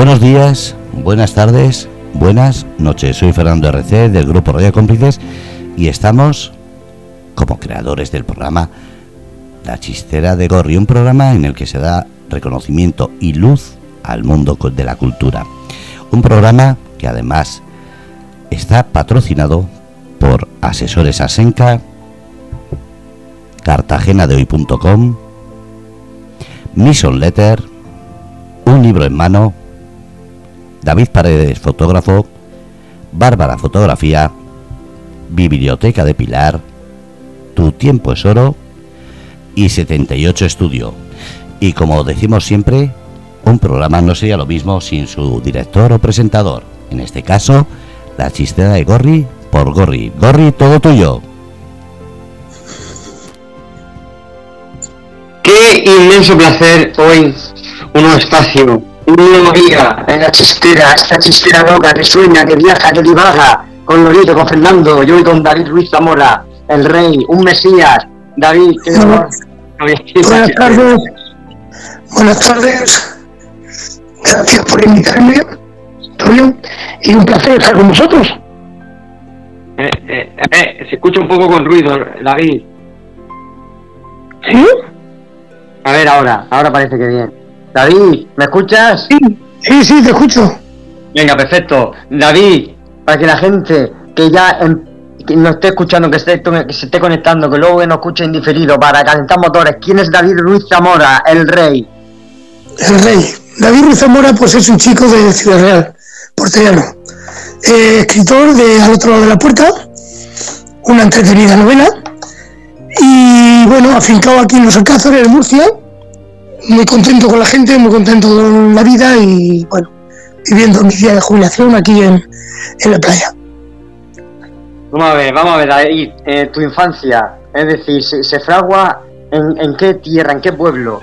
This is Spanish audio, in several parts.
Buenos días, buenas tardes, buenas noches. Soy Fernando RC del grupo Radio Cómplices y estamos como creadores del programa La Chistera de Gorri, un programa en el que se da reconocimiento y luz al mundo de la cultura. Un programa que además está patrocinado por Asesores Asenca, Cartagena de hoy.com, Mission Letter, Un libro en mano, David Paredes, fotógrafo, Bárbara Fotografía, Biblioteca de Pilar, Tu Tiempo es Oro y 78 Estudio. Y como decimos siempre, un programa no sería lo mismo sin su director o presentador. En este caso, la chistera de Gorri por Gorri. Gorri, todo tuyo. Qué inmenso placer hoy, un espacio, un nuevo día en la chistera, esta chistera loca que sueña, que viaja, que divaga, con Lorito, con Fernando, yo y con David Ruiz Zamora, el rey, un mesías. David, qué. Buenas tardes. Buenas tardes. Gracias por invitarme, Antonio, y un placer estar con vosotros. Eh, eh, eh, se escucha un poco con ruido, David. ¿Sí? A ver ahora, ahora parece que bien. David, ¿me escuchas? Sí, sí, sí, te escucho. Venga, perfecto. David, para que la gente que ya em- que nos esté escuchando, que, esté, que se esté conectando, que luego nos escuche indiferido para calentar motores, ¿quién es David Ruiz Zamora, el rey? El rey. David Ruiz Zamora, pues es un chico de Ciudad Real, porteñano. Eh, escritor de Al otro lado de la puerta, una entretenida novela. Y bueno, afincado aquí en los Alcázares, en Murcia. Muy contento con la gente, muy contento con la vida y bueno, viviendo mi día de jubilación aquí en, en la playa. Vamos a ver, vamos a ver, David, eh, tu infancia, es decir, se, se fragua en, en qué tierra, en qué pueblo.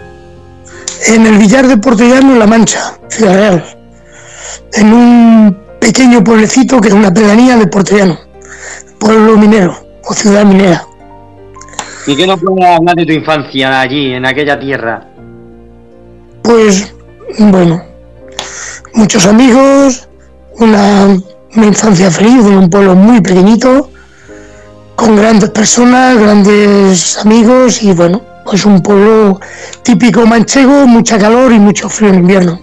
en el Villar de Portellano, en La Mancha, Ciudad Real, en un pequeño pueblecito que es una pedanía de Portellano, pueblo minero o ciudad minera. ¿Y qué nos puedes hablar de tu infancia allí, en aquella tierra? Pues bueno, muchos amigos, una, una infancia feliz en un pueblo muy pequeñito, con grandes personas, grandes amigos y bueno, pues un pueblo típico manchego, mucha calor y mucho frío en invierno.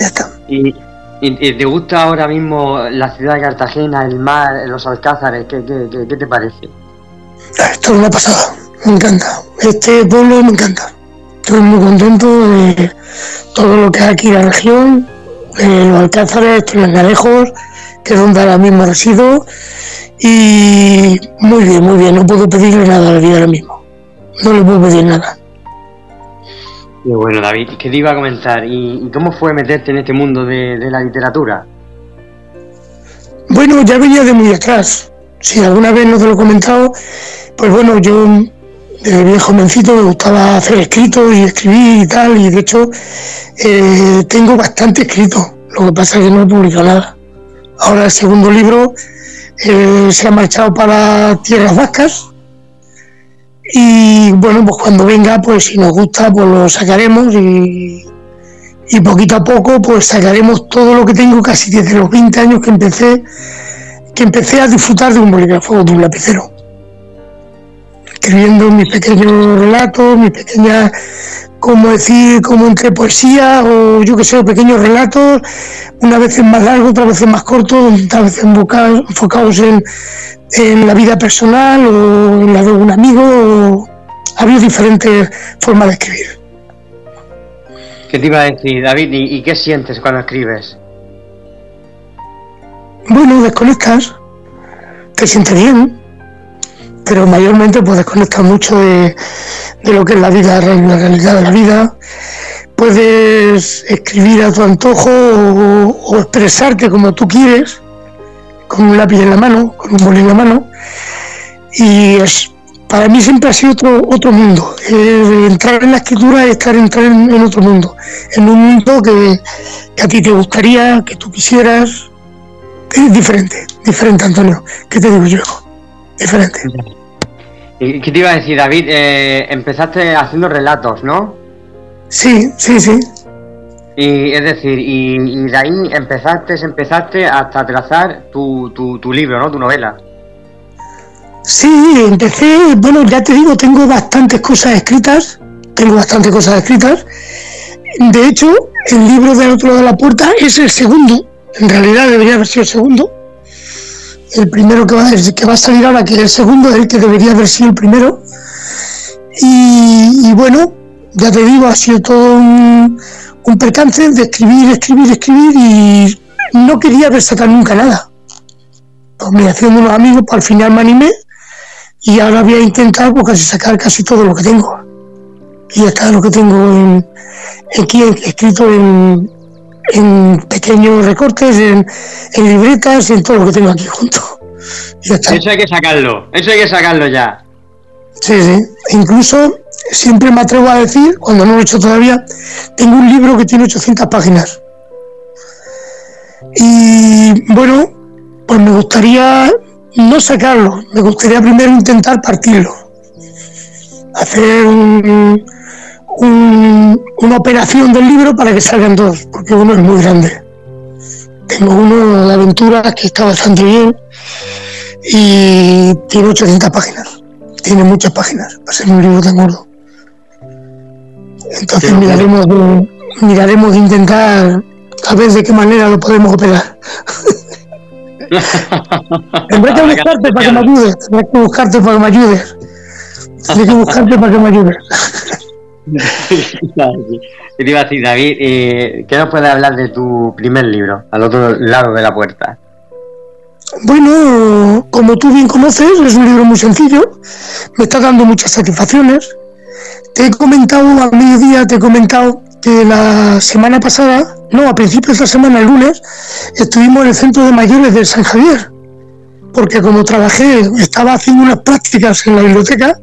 Ya está. ¿Y, y- y te gusta ahora mismo la ciudad de Cartagena, el mar, los alcázares? ¿Qué, qué, qué- qué te parece? Esto es una pasada, me encanta. Este pueblo me encanta. Estoy muy contento de todo lo que hay aquí en la región, de los alcázares, Garejos, que es donde ahora mismo resido. Y muy bien, muy bien, no puedo pedirle nada a la vida ahora mismo. No le puedo pedir nada. Qué bueno, David, ¿qué te iba a comentar? ¿Y, y cómo fue meterte en este mundo de, de la literatura? Bueno, ya venía de muy atrás. Si alguna vez no te lo he comentado, pues bueno, yo desde bien jovencito me gustaba hacer escritos y escribir y tal, y de hecho eh, tengo bastante escrito. Lo que pasa es que no he publicado nada. Ahora el segundo libro eh, se ha marchado para Tierras Vascas. Y bueno, pues cuando venga, pues si nos gusta, pues lo sacaremos y, y poquito a poco, pues sacaremos todo lo que tengo casi desde los 20 años que empecé que empecé a disfrutar de un bolígrafo, de un lapicero. Escribiendo mis pequeños relatos, mis pequeñas, como decir, como entre poesía o yo que sé, pequeños relatos, unas veces más largos, otras veces más cortos, otras veces enfoca- enfocados en, en la vida personal o en la de un amigo. o- Ha habido diferentes formas de escribir. ¿Qué te iba a decir, David? ¿Y, y qué sientes cuando escribes? Bueno, desconectas, te sientes bien, pero mayormente pues desconectas mucho de, lo que es la vida, la realidad de la vida. Puedes escribir a tu antojo o, expresarte como tú quieres, con un lápiz en la mano, con un boli en la mano, y es para mí siempre ha sido otro, otro mundo. Entrar en la escritura es estar entrar en, en otro mundo, en un mundo que, que a ti te gustaría, que tú quisieras, es diferente, diferente, Antonio. ¿Qué te digo yo? Diferente. ¿Y qué te iba a decir, David? Eh, empezaste haciendo relatos, ¿no? Sí, sí, sí. Y es decir, y, de ahí empezaste, empezaste hasta trazar tu, tu, tu libro, ¿no? Tu novela. Sí, empecé, bueno, ya te digo, tengo bastantes cosas escritas, tengo bastantes cosas escritas. De hecho, el libro del otro lado de la puerta es el segundo, en realidad debería haber sido el segundo. El primero que va, a salir ahora, que es el segundo, es el que debería haber sido el primero. Y, bueno, ya te digo, ha sido todo un, percance de escribir, escribir, escribir y no quería sacado nunca nada. Pues me haciendo unos amigos, para pues al final me animé y ahora voy a intentar pues, sacar casi todo lo que tengo. Y está lo que tengo en, aquí escrito en, en pequeños recortes, en, en, libretas y en todo lo que tengo aquí junto. Eso hay que sacarlo, eso hay que sacarlo ya. Sí, sí. incluso siempre me atrevo a decir, cuando no lo he hecho todavía, tengo un libro que tiene 800 páginas. Y bueno, pues me gustaría no sacarlo, me gustaría primero intentar partirlo. Hacer un, una operación del libro para que salgan dos, porque uno es muy grande. Tengo uno de aventuras que está bastante bien y tiene 800 páginas. Tiene muchas páginas para ser un libro tan gordo. Entonces miraremos de, miraremos de intentar a ver de qué manera lo podemos operar. tendré que buscarte para que me ayudes. Tendré que buscarte para que me ayudes. Tendré que buscarte para que me ayudes. te iba a decir, David, eh, ¿qué nos puedes hablar de tu primer libro, al otro lado de la puerta? Bueno, como tú bien conoces, es un libro muy sencillo, me está dando muchas satisfacciones. Te he comentado, a mediodía te he comentado que la semana pasada, no, a principios de la semana, el lunes, estuvimos en el centro de mayores de San Javier, porque como trabajé, estaba haciendo unas prácticas en la biblioteca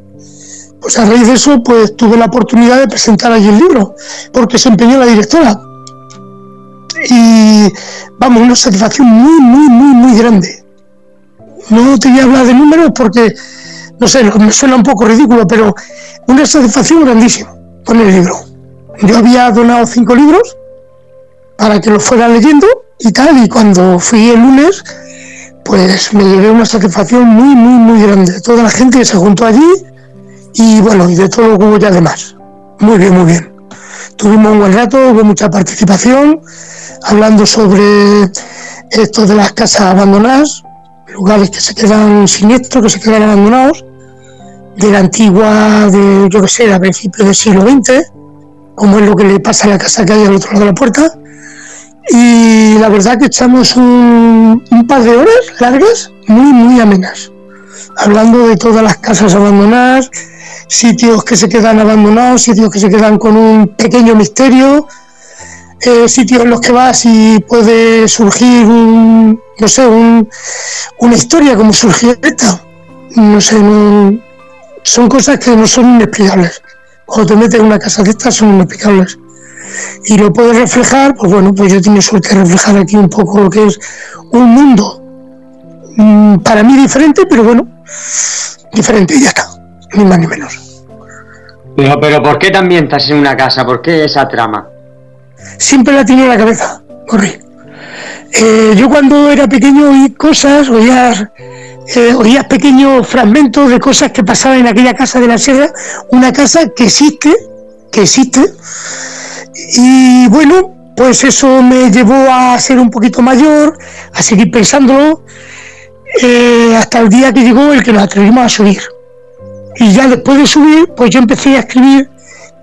pues a raíz de eso, pues tuve la oportunidad de presentar allí el libro, porque se empeñó la directora. Y vamos, una satisfacción muy, muy, muy, muy grande. No te voy a hablar de números porque, no sé, me suena un poco ridículo, pero una satisfacción grandísima con el libro. Yo había donado cinco libros para que los fuera leyendo y tal, y cuando fui el lunes, pues me llevé una satisfacción muy, muy, muy grande. Toda la gente que se juntó allí, y bueno, y de todo lo que hubo ya demás. Muy bien, muy bien. Tuvimos un buen rato, hubo mucha participación, hablando sobre esto de las casas abandonadas, lugares que se quedan siniestros, que se quedan abandonados, de la antigua, de yo que sé, a principios del siglo XX, como es lo que le pasa a la casa que hay al otro lado de la puerta. Y la verdad que echamos un, un par de horas largas, muy, muy amenas, hablando de todas las casas abandonadas, sitios que se quedan abandonados, sitios que se quedan con un pequeño misterio, eh, sitios en los que vas y puede surgir un, no sé, un, una historia como surgió esta. No sé, son cosas que no son inexplicables. Cuando te metes en una casa de estas son inexplicables. Y lo puedes reflejar, pues bueno, pues yo tengo suerte de reflejar aquí un poco lo que es un mundo mm, para mí diferente, pero bueno, diferente y ya está ni más ni menos. Pero, pero ¿por qué también estás en una casa? ¿Por qué esa trama? Siempre la tenía en la cabeza, corrí. Eh, yo cuando era pequeño oí cosas, oías, eh, oías pequeños fragmentos de cosas que pasaban en aquella casa de la sierra, una casa que existe, que existe, y bueno, pues eso me llevó a ser un poquito mayor, a seguir pensándolo, eh, hasta el día que llegó el que nos atrevimos a subir. Y ya después de subir, pues yo empecé a escribir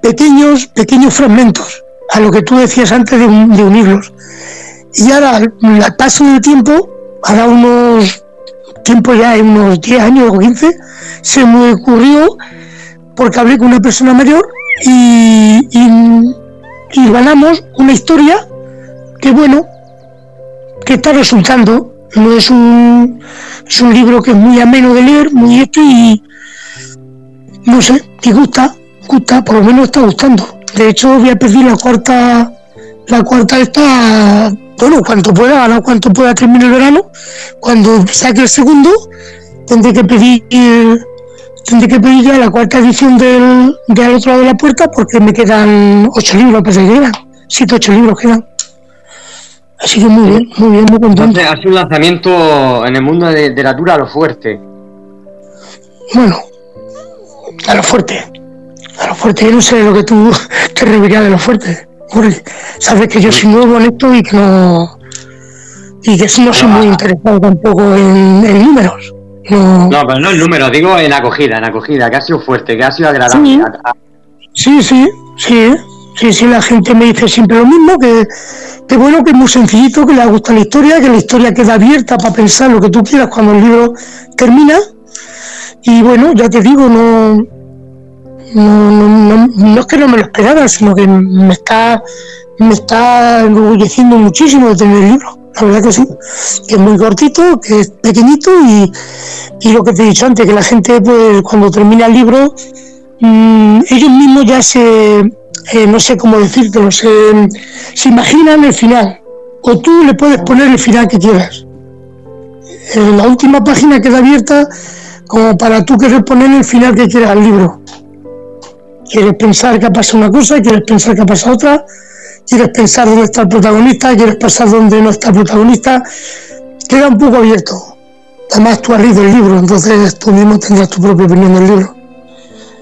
pequeños, pequeños fragmentos, a lo que tú decías antes de, unirlos. Y ahora, al paso del tiempo, ahora unos tiempo ya, unos 10 años o 15, se me ocurrió, porque hablé con una persona mayor y, y, ganamos una historia que, bueno, que está resultando. No es un, es un libro que es muy ameno de leer, muy esto y, no sé, y gusta, gusta, por lo menos está gustando. De hecho, voy a pedir la cuarta, la cuarta está, bueno, cuanto pueda, no cuanto pueda terminar el verano. Cuando saque el segundo, tendré que pedir, tendré que pedir ya la cuarta edición del, del otro lado de la puerta porque me quedan ocho libros para seguir. siete, ocho libros quedan. Así que muy bien, muy bien, muy contento. Entonces, ha sido un lanzamiento en el mundo de literatura a lo fuerte. Bueno, a lo fuerte. A lo fuerte, yo no sé lo que tú te referías de lo fuerte. sabes que yo soy nuevo en esto y que no. Y que no soy muy interesado tampoco en, números. No. no, pero no en números, digo en acogida, en acogida, que ha sido fuerte, que ha sido agradable. Sí, sí, sí, sí, sí, la gente me dice siempre lo mismo, que, que bueno, que es muy sencillito, que le gusta la historia, que la historia queda abierta para pensar lo que tú quieras cuando el libro termina. Y bueno, ya te digo, no, no, no, es que no me lo esperara, sino que me está, me está enorgulleciendo muchísimo de tener el libro. La verdad que sí, que es muy cortito, que es pequeñito y, y lo que te he dicho antes, que la gente pues cuando termina el libro, mm, ellos mismos ya se, eh, no sé cómo decírtelo, se, se imaginan el final. O tú le puedes poner el final que quieras. En la última página queda abierta como para tú querer poner el final que quieras al libro. Quieres pensar que ha pasado una cosa, quieres pensar que ha pasado otra, quieres pensar dónde está el protagonista, quieres pensar dónde no está el protagonista. Queda un poco abierto. Además, tú has leído el libro, entonces tú mismo tendrás tu propia opinión del libro.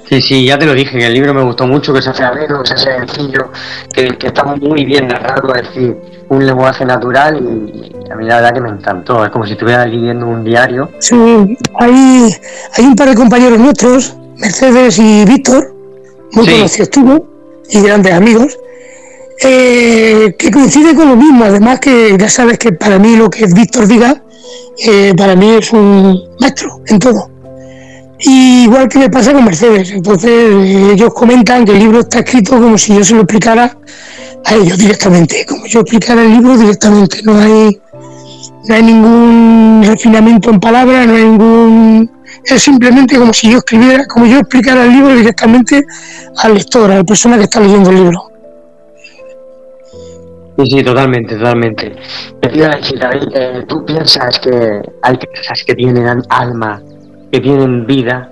Sí, sí, ya te lo dije, que el libro me gustó mucho, que se hace ameno, que se hace sencillo, que, que está muy bien narrado, es decir, un lenguaje natural y, a mí la verdad que me encantó, es como si estuviera leyendo un diario. Sí, hay, hay un par de compañeros nuestros, Mercedes y Víctor, muy conocidos tú, y grandes amigos, eh, que coinciden con lo mismo, además que ya sabes que para mí lo que Víctor diga, eh, para mí es un maestro en todo igual que me pasa con Mercedes. Entonces ellos comentan que el libro está escrito como si yo se lo explicara a ellos directamente, como yo explicara el libro directamente. No hay, no hay ningún refinamiento en palabras, no hay ningún... Es simplemente como si yo escribiera, como yo explicara el libro directamente al lector, a la persona que está leyendo el libro. Sí, sí, totalmente, totalmente. Eh, ¿tú piensas que hay cosas que tienen alma que tienen vida.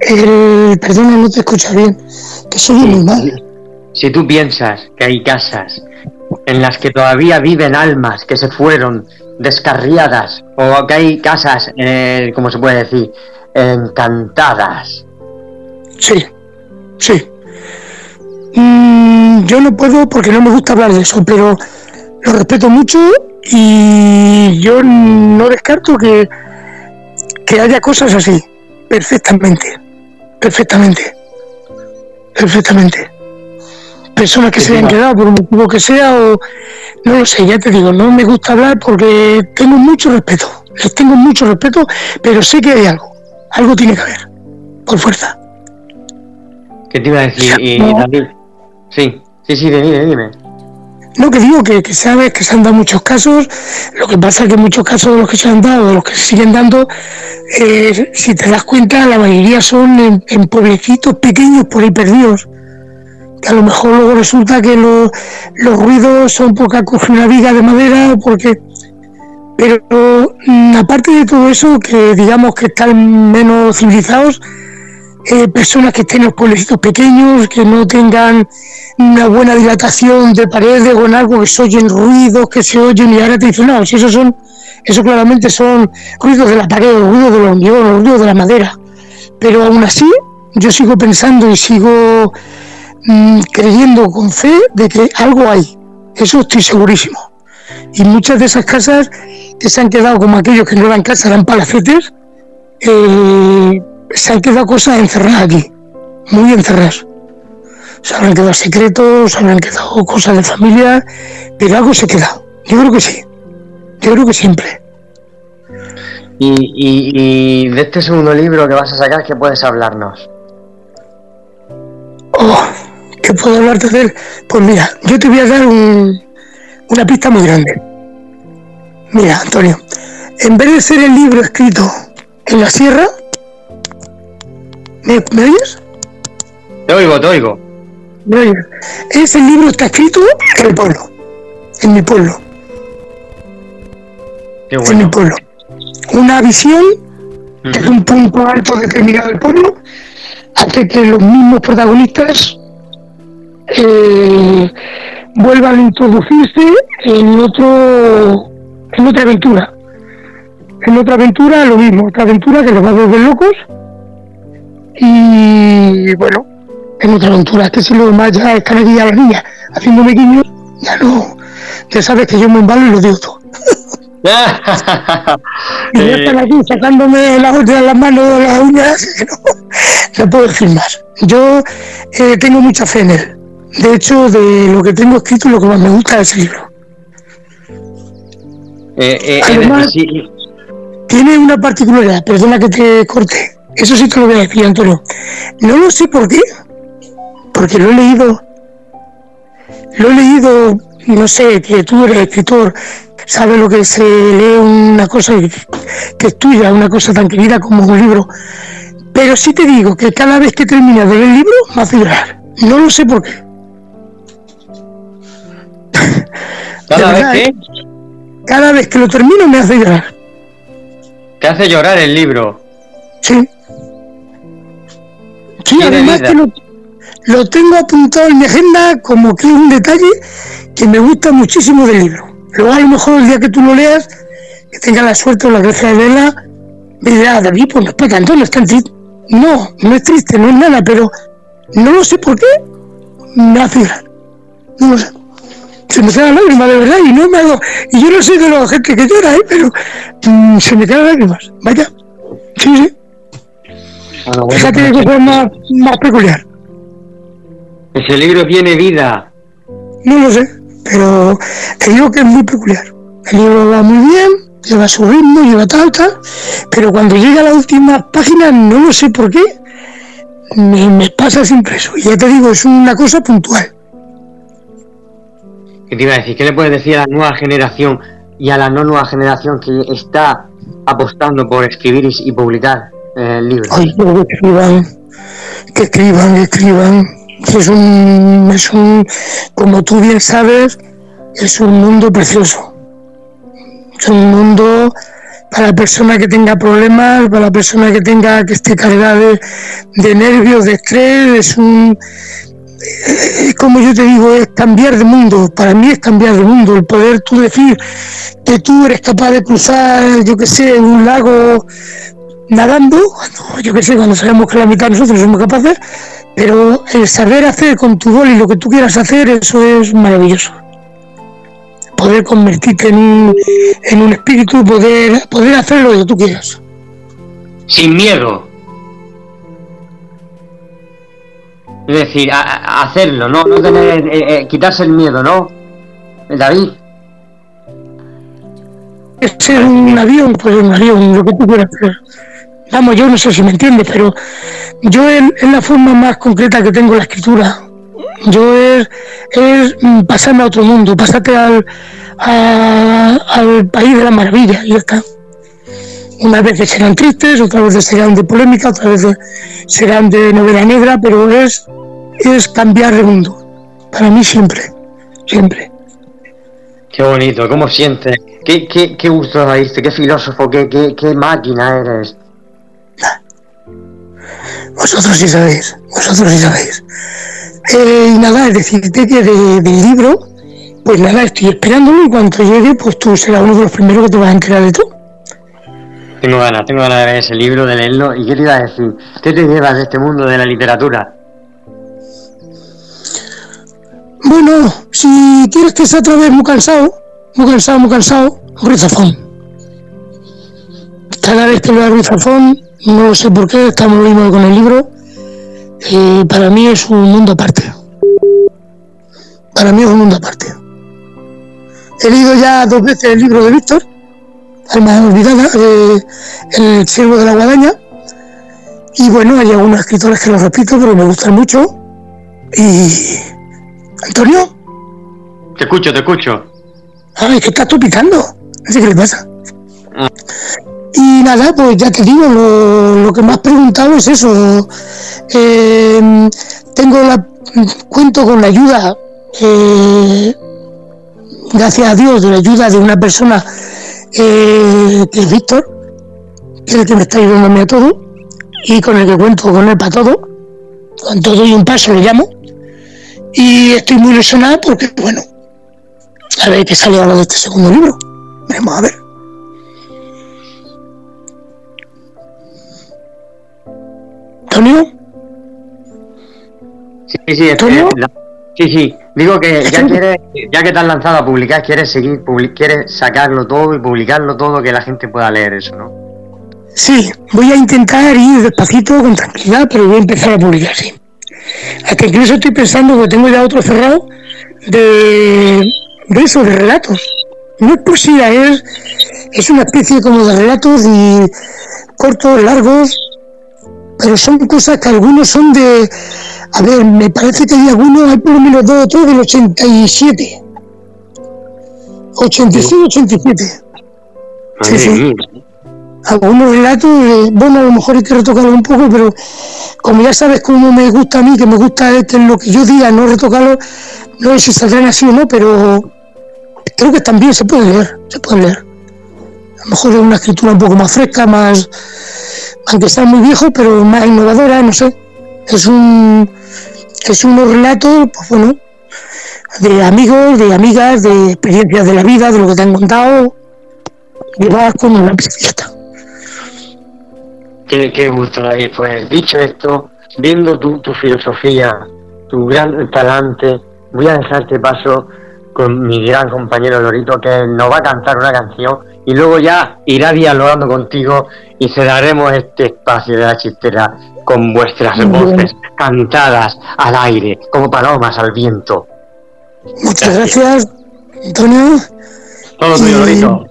El, perdona, no te escucho bien, que soy muy mal. Si tú piensas que hay casas en las que todavía viven almas que se fueron descarriadas, o que hay casas, eh, como se puede decir, encantadas. Sí, sí. Mm, yo no puedo porque no me gusta hablar de eso, pero lo respeto mucho y yo no descarto que que haya cosas así, perfectamente, perfectamente, perfectamente. Personas que se hayan quedado por un motivo que sea o no lo sé, ya te digo, no me gusta hablar porque tengo mucho respeto, les tengo mucho respeto, pero sé que hay algo, algo tiene que haber, por fuerza. ¿Qué te iba a decir? Sí, sí, sí, dime, dime. No, que digo que, que, sabes que se han dado muchos casos, lo que pasa es que muchos casos de los que se han dado, de los que se siguen dando, eh, si te das cuenta, la mayoría son en, pueblecitos pequeños por ahí perdidos. Que a lo mejor luego resulta que los ruidos son porque ha cogido una viga de madera, porque. Pero mm, aparte de todo eso, que digamos que están menos civilizados, eh, personas que estén en los pueblecitos pequeños, que no tengan una buena dilatación de paredes o en algo que se oyen ruidos, que se oyen y ahora te dicen, no, si esos son eso claramente son ruidos de la pared, ruidos de los hormigón, ruidos de la madera. Pero aún así, yo sigo pensando y sigo mm, creyendo con fe de que algo hay. Eso estoy segurísimo. Y muchas de esas casas que se han quedado como aquellos que no eran casas, eran palacetes, eh, se han quedado cosas encerradas aquí, muy encerradas. Se habrán quedado secretos, se habrán quedado cosas de familia, pero algo se queda. Yo creo que sí. Yo creo que siempre. Y, de este segundo libro que vas a sacar, ¿qué puedes hablarnos? Oh, ¿qué puedo hablarte de él? Pues mira, yo te voy a dar una pista muy grande. Mira, Antonio, en vez de ser el libro escrito en la sierra, ¿me, oyes? Te oigo, te oigo. Ese libro está escrito en el pueblo, en mi pueblo en mi pueblo. Una visión desde un punto alto determinado del pueblo hace que los mismos protagonistas eh, vuelvan a introducirse en otro en otra aventura. En otra aventura lo mismo, otra aventura que los va a volver locos. Y bueno, en otra aventura, que si lo demás ya están aquí a las niñas haciéndome guiños, ya no, ya sabes que yo me embalo y lo digo todo. y ya están aquí sacándome las de las manos, las uñas, no, no puedo decir más. Yo eh, tengo mucha fe en él. De hecho, de lo que tengo escrito, lo que más me gusta es el libro. Eh, eh, Además, sí, tiene una particularidad, perdona que te corte, eso sí te lo voy a decir, Antonio. No lo sé por qué, porque lo he leído, lo he leído, no sé, que tú eres escritor, sabes lo que se lee una cosa que, es tuya, una cosa tan querida como un libro. Pero sí te digo que cada vez que terminas de leer el libro me hace llorar. No lo sé por qué. cada vez que ¿eh? Cada vez que lo termino me hace llorar. te hace llorar el libro. Sí. Sí, Tiene además vida. que lo, lo tengo apuntado en mi agenda como que es un detalle que me gusta muchísimo del libro. Luego a lo mejor el día que tú lo leas, que tengas la suerte o la gracia de verla, me dirás, David, pues no es para tanto, no es tan triste. No, no es triste, no es nada, pero no lo sé por qué, me hace llorar. No lo sé. Se me caen las lágrimas de verdad y no me hago. Y yo no soy de la gente que llora, ¿eh? pero mm, se me caen lágrimas. Vaya. Sí, sí. Bueno, bueno, Fíjate que pues, cosa más, más peculiar. ese libro tiene vida. No lo sé, pero te digo que es muy peculiar. El libro va muy bien, lleva su ritmo, lleva tal, tal, pero cuando llega a la última página, no lo sé por qué, me, me pasa siempre eso. Y ya te digo, es una cosa puntual. ¿Qué te iba a decir? ¿Qué le puedes decir a la nueva generación y a la no nueva generación que está apostando por escribir y, y publicar eh, que escriban, que escriban, que escriban. Es un, es un, como tú bien sabes, es un mundo precioso. Es un mundo para la persona que tenga problemas, para la persona que tenga, que esté cargada de, nervios, de estrés, es un, como yo te digo, es cambiar de mundo. Para mí es cambiar de mundo. El poder tú decir que tú eres capaz de cruzar, yo que sé, un lago nadando, yo que sé, cuando sabemos que la mitad de nosotros somos capaces, pero el saber hacer con tu boli lo que tú quieras hacer, eso es maravilloso. Poder convertirte en un, en un espíritu, poder, poder hacer lo que tú quieras. Sin miedo. Es decir, a- a- hacerlo, no, no tener, eh, eh, quitarse el miedo, ¿no? Eh, David, Es ser un avión, pues un avión, lo que tú quieras hacer. Vamos, yo no sé si me entiendes, pero yo es, la forma más concreta que tengo la escritura. Yo es, pasarme a otro mundo, pasarte al, al país de la maravilla y ya está. Unas veces serán tristes, otras veces serán de polémica, otras veces serán de novela negra, pero es, es cambiar de mundo. Para mí siempre, siempre. qué bonito, ¿cómo sientes? ¿Qué, qué, qué gusto oírte? ¿Qué filósofo? ¿Qué, qué, qué máquina eres? Vosotros sí sabéis, vosotros sí sabéis. Eh, y nada, es decirte que de- del libro, pues nada, estoy esperándolo y cuando llegue, pues tú serás uno de los primeros que te vas a enterar de todo. Tengo ganas, tengo ganas de ver ese libro, de leerlo. ¿Y qué te iba a decir? ¿Qué te llevas de este mundo de la literatura? Bueno, si quieres que sea otra vez muy cansado, muy cansado, muy cansado, un rizafón. Cada vez que veo el rizafón, no sé por qué, estamos lo mismo con el libro, eh, para mí es un mundo aparte. Para mí es un mundo aparte. He leído ya dos veces el libro de Víctor, Alma Olvidada, eh, El Siervo de la Guadaña, y bueno, hay algunos escritores que los repito, pero me gustan mucho. Y. Antonio, Te escucho, te escucho. Ay, que estás tú picando. No sé qué le pasa. Y nada, pues ya te digo, lo, lo que me has preguntado es eso. Eh, tengo la cuento con la ayuda, eh, gracias a Dios, de la ayuda de una persona eh, que es Víctor, que es el que me está ayudando a todo, y con el que cuento con él para todo, con todo y un paso le llamo. Y estoy muy ilusionada porque, bueno, a ver qué sale ahora de este segundo libro. Veremos a ver. Sí, sí, eh, la- sí, sí. Digo que ya quieres, ya que te has lanzado a publicar, quieres seguir, quieres sacarlo todo y publicarlo todo, que la gente pueda leer eso, ¿no? Sí, voy a intentar ir despacito, con tranquilidad, pero voy a empezar a publicar, sí. Hasta incluso estoy pensando que tengo ya otro cerrado de, de eso, de relatos. No es poesía, es, es una especie como de relatos y cortos, largos, pero son cosas que algunos son de... A ver, me parece que hay algunos, hay por lo menos dos o tres del 87. 86, 87. Sí, sí. algunos relatos, eh, bueno, a lo mejor hay que retocarlo un poco, pero como ya sabes cómo me gusta a mí, que me gusta este, lo que yo diga, no retocarlo, no sé si saldrán así o no, pero creo que también se puede leer, se puede leer. A lo mejor es una escritura un poco más fresca, más, aunque sea muy viejo, pero más innovadora, no sé. Es un, es unos relatos, pues bueno, de amigos, de amigas, de experiencias de la vida, de lo que te han contado, llevadas con una fiesta. Qué, qué gusto, David. Pues dicho esto, viendo tu, tu filosofía, tu gran talante, voy a dejarte paso con mi gran compañero Lorito, que nos va a cantar una canción y luego ya irá dialogando contigo y cerraremos este espacio de la chistera con vuestras bien. voces cantadas al aire, como palomas al viento. Muchas gracias, Antonio. Todo tuyo. Lorito.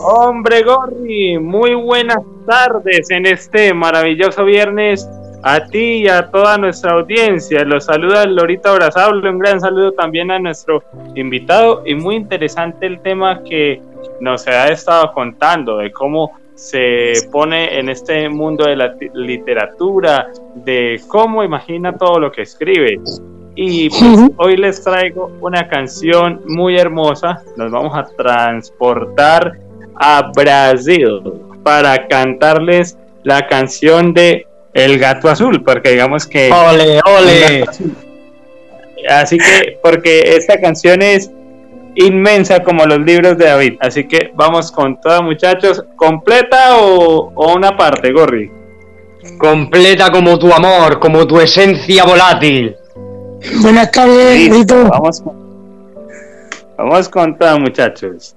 Hombre Gorri, muy buenas tardes en este maravilloso viernes a ti y a toda nuestra audiencia. Los saluda el Lorito Abrazable, un gran saludo también a nuestro invitado y muy interesante el tema que nos ha estado contando de cómo se pone en este mundo de la literatura, de cómo imagina todo lo que escribe. Y pues, hoy les traigo una canción muy hermosa. Nos vamos a transportar a Brasil para cantarles la canción de El Gato Azul, porque digamos que... ¡Ole, ole! Así que, porque esta canción es inmensa como los libros de David. Así que vamos con toda, muchachos. ¿Completa o, o una parte, Gorri? Completa como tu amor, como tu esencia volátil. Buenas tardes, Listo, vamos con, vamos con toda, muchachos.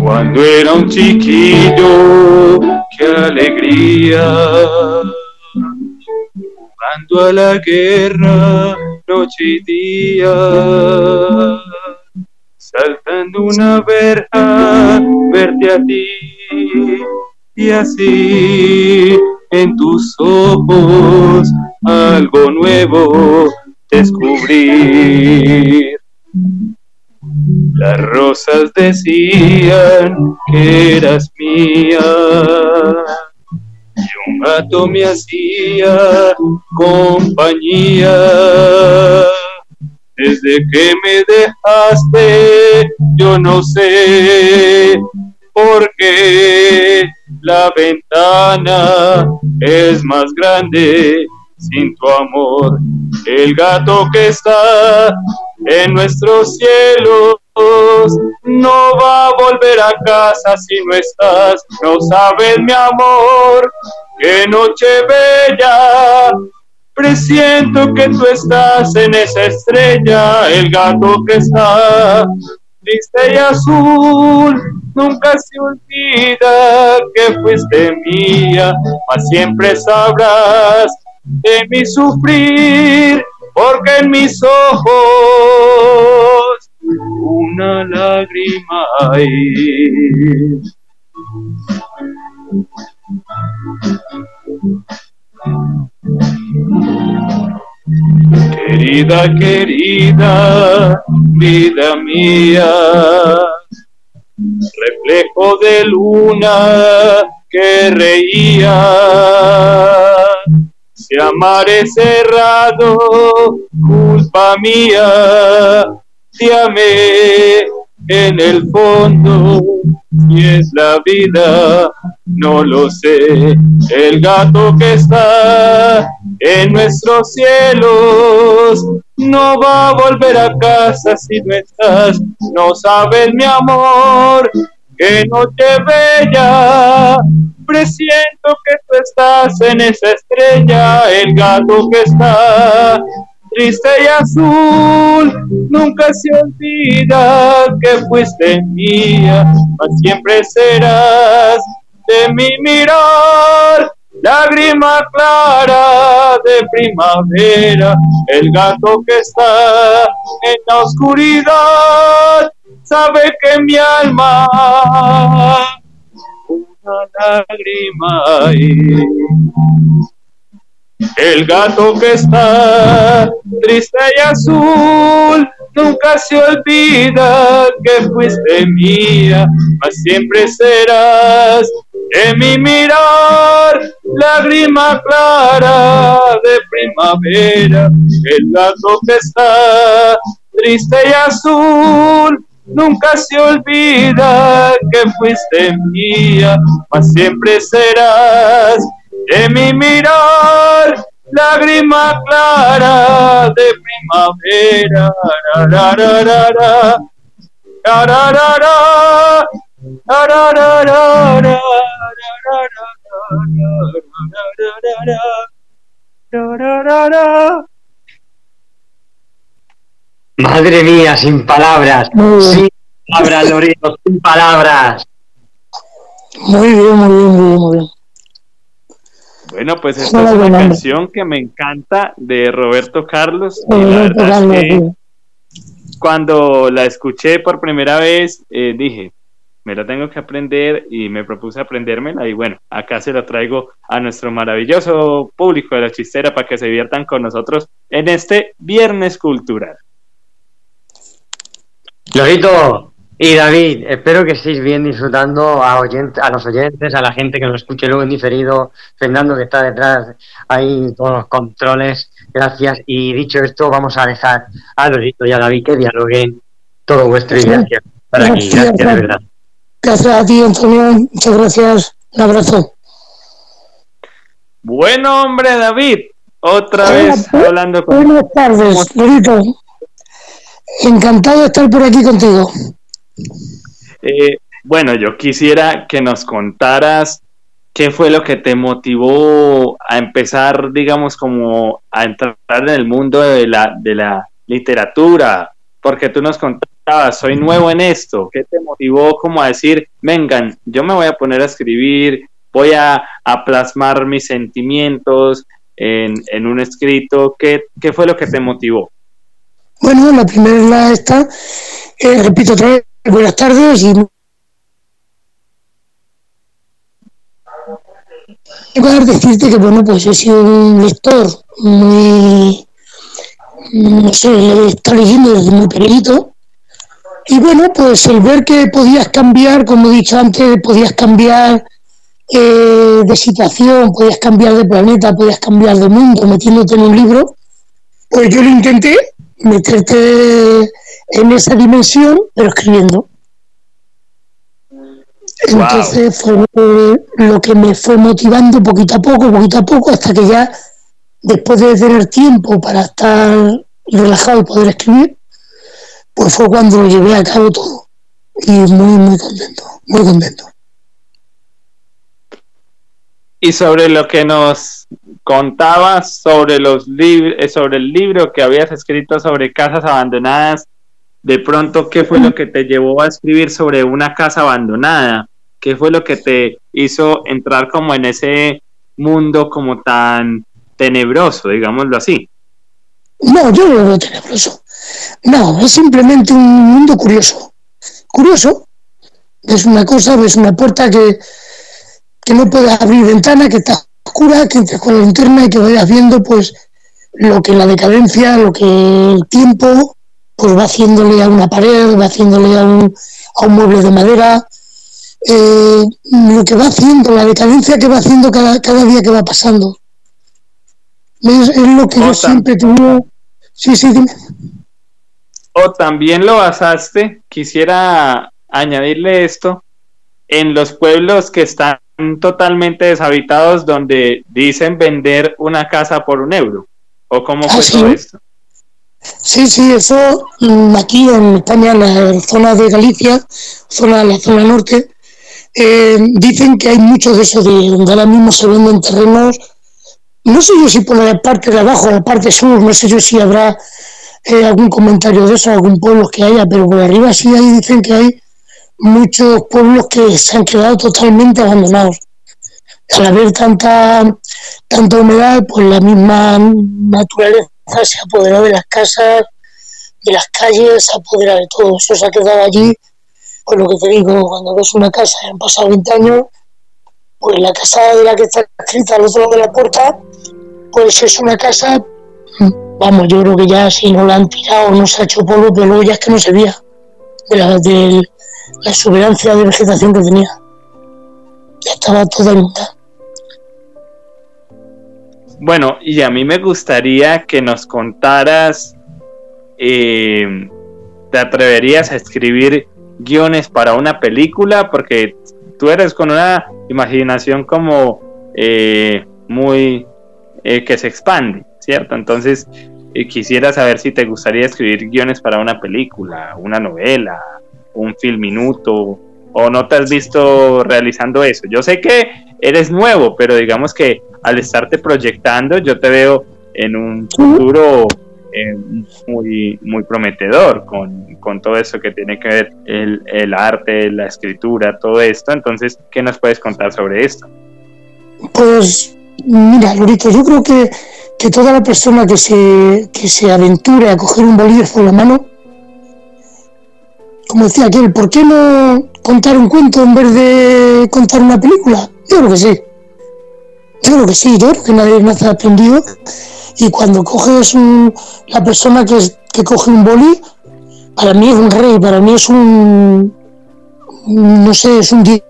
Cuando era un chiquillo, qué alegría. Jugando a la guerra, noche y día. Saltando una verja, verte a ti. Y así en tus ojos algo nuevo descubrir. Las rosas decían que eras mía y un gato me hacía compañía. Desde que me dejaste, yo no sé por qué la ventana es más grande sin tu amor. El gato que está en nuestros cielos no va a volver a casa si no estás. No sabes, mi amor, qué noche bella. Presiento que tú estás en esa estrella, el gato que está triste y azul. Nunca se olvida que fuiste mía, mas siempre sabrás de mi sufrir, porque en mis ojos una lágrima hay. Querida, querida, vida mía, reflejo de luna que reía. Si amaré cerrado, culpa mía, te amé en el fondo, y es la vida, no lo sé. El gato que está en nuestros cielos no va a volver a casa si no estás. No sabes, mi amor, que noche bella. Presiento que tú estás en esa estrella, el gato que está triste y azul, nunca se olvida que fuiste mía, mas siempre serás de mi mirar, lágrima clara de primavera, el gato que está en la oscuridad, sabe que mi alma una lágrima el gato que está triste y azul nunca se olvida que fuiste mía, mas siempre serás en mi mirar, lágrima clara de primavera. El gato que está triste y azul nunca se olvida que fuiste mía, mas siempre serás de mi mirar, lágrima clara de primavera. Madre mía, sin palabras, sin palabras, Lorito, sin palabras. Muy bien, muy bien, muy bien, muy bien. Bueno, pues esta es una canción que me encanta de Roberto Carlos. Y la verdad es que cuando la escuché por primera vez, eh, dije, me la tengo que aprender y me propuse aprendérmela y bueno, acá se la traigo a nuestro maravilloso público de la chistera para que se diviertan con nosotros en este viernes cultural. Lorito, y David, espero que estéis bien disfrutando a, a los oyentes, a la gente que nos escuche luego en diferido, Fernando que está detrás, ahí todos los controles, gracias. Y dicho esto, vamos a dejar a Lorito y a David que dialoguen todo vuestro y gracias para gracias, de verdad. Gracias a ti, Antonio, muchas gracias, un abrazo. Bueno, hombre, David, otra vez hablando con... Buenas tardes, Lorito. Encantado de estar por aquí contigo. Eh, bueno, yo quisiera que nos contaras qué fue lo que te motivó a empezar, digamos, como a entrar en el mundo de la, de la literatura, porque tú nos contabas, soy nuevo en esto, ¿qué te motivó como a decir, vengan, yo me voy a poner a escribir, voy a, plasmar mis sentimientos en, en un escrito, ¿Qué, ¿qué fue lo que te motivó? Bueno, la primera esta, eh, repito otra vez, buenas tardes y poder decirte que bueno pues he sido un lector muy no sé está leyendo desde muy pequeñito. Y bueno pues el ver que podías cambiar como he dicho antes podías cambiar eh, de situación podías cambiar de planeta podías cambiar de mundo metiéndote en un libro pues yo lo intenté meterte en esa dimensión, pero escribiendo. Entonces fue lo que me fue motivando poquito a poco, poquito a poco, hasta que ya, después de tener tiempo para estar relajado y poder escribir, pues fue cuando lo llevé a cabo todo. Y muy, muy contento, muy contento. Y sobre lo que nos contabas sobre los eh, sobre el libro que habías escrito sobre casas abandonadas, de pronto, ¿qué fue lo que te llevó a escribir sobre una casa abandonada? ¿Qué fue lo que te hizo entrar como en ese mundo como tan tenebroso, digámoslo así? No, yo no lo veo tenebroso. No, es simplemente un mundo curioso. Curioso. Es una cosa, es una puerta que, que no puedes abrir ventana, que está oscura, que entres con la linterna y que vayas viendo pues lo que la decadencia, lo que el tiempo pues va haciéndole a una pared, va haciéndole a un, a un mueble de madera, eh, lo que va haciendo, la decadencia que va haciendo cada, cada día que va pasando. Es, lo que yo siempre tengo. Sí, sí, dime. O también lo basaste, quisiera añadirle esto, en los pueblos que están totalmente deshabitados donde dicen vender una casa por un euro. ¿O cómo fue ah, todo esto? Sí, sí, eso mm, aquí en España, en la zona de Galicia, zona, la zona norte, eh, dicen que hay muchos de eso, de donde ahora mismo se venden terrenos, no sé yo si por la parte de abajo la parte sur, no sé yo si habrá eh, algún comentario de eso, algún pueblo que haya, pero por arriba sí ahí dicen que hay muchos pueblos que se han quedado totalmente abandonados. Al haber tanta, tanta humedad, pues la misma naturaleza se ha apoderado de las casas, de las calles, se ha apoderado de todo. Eso se ha quedado allí, pues lo que te digo, cuando ves una casa han pasado 20 años, pues la casa de la que está escrita al otro lado de la puerta, pues es una casa, vamos, yo creo que ya si no la han tirado, no se ha hecho polvo, pero luego ya es que no se veía de la, la exuberancia de vegetación que tenía. Ya estaba toda inundada. Bueno, y a mí me gustaría que nos contaras, eh, ¿te atreverías a escribir guiones para una película? Porque tú eres con una imaginación como eh, muy eh, que se expande, ¿cierto? Entonces, quisiera saber si te gustaría escribir guiones para una película, una novela, un film minuto, o no te has visto realizando eso. Yo sé que eres nuevo, pero digamos que al estarte proyectando, yo te veo en un futuro eh, muy, muy prometedor con, todo eso que tiene que ver el, el, arte, la escritura, todo esto. Entonces, ¿qué nos puedes contar sobre esto? Pues, mira, Lorito, yo creo que, que toda la persona que se, que se aventure a coger un bolígrafo en la mano, como decía aquel, ¿por qué no contar un cuento en vez de contar una película? Yo creo que sí. Yo creo que sí, yo creo que nadie nace aprendido. Y cuando coges un, la persona que, que coge un boli, para mí es un rey, para mí es un, no sé, es un dios.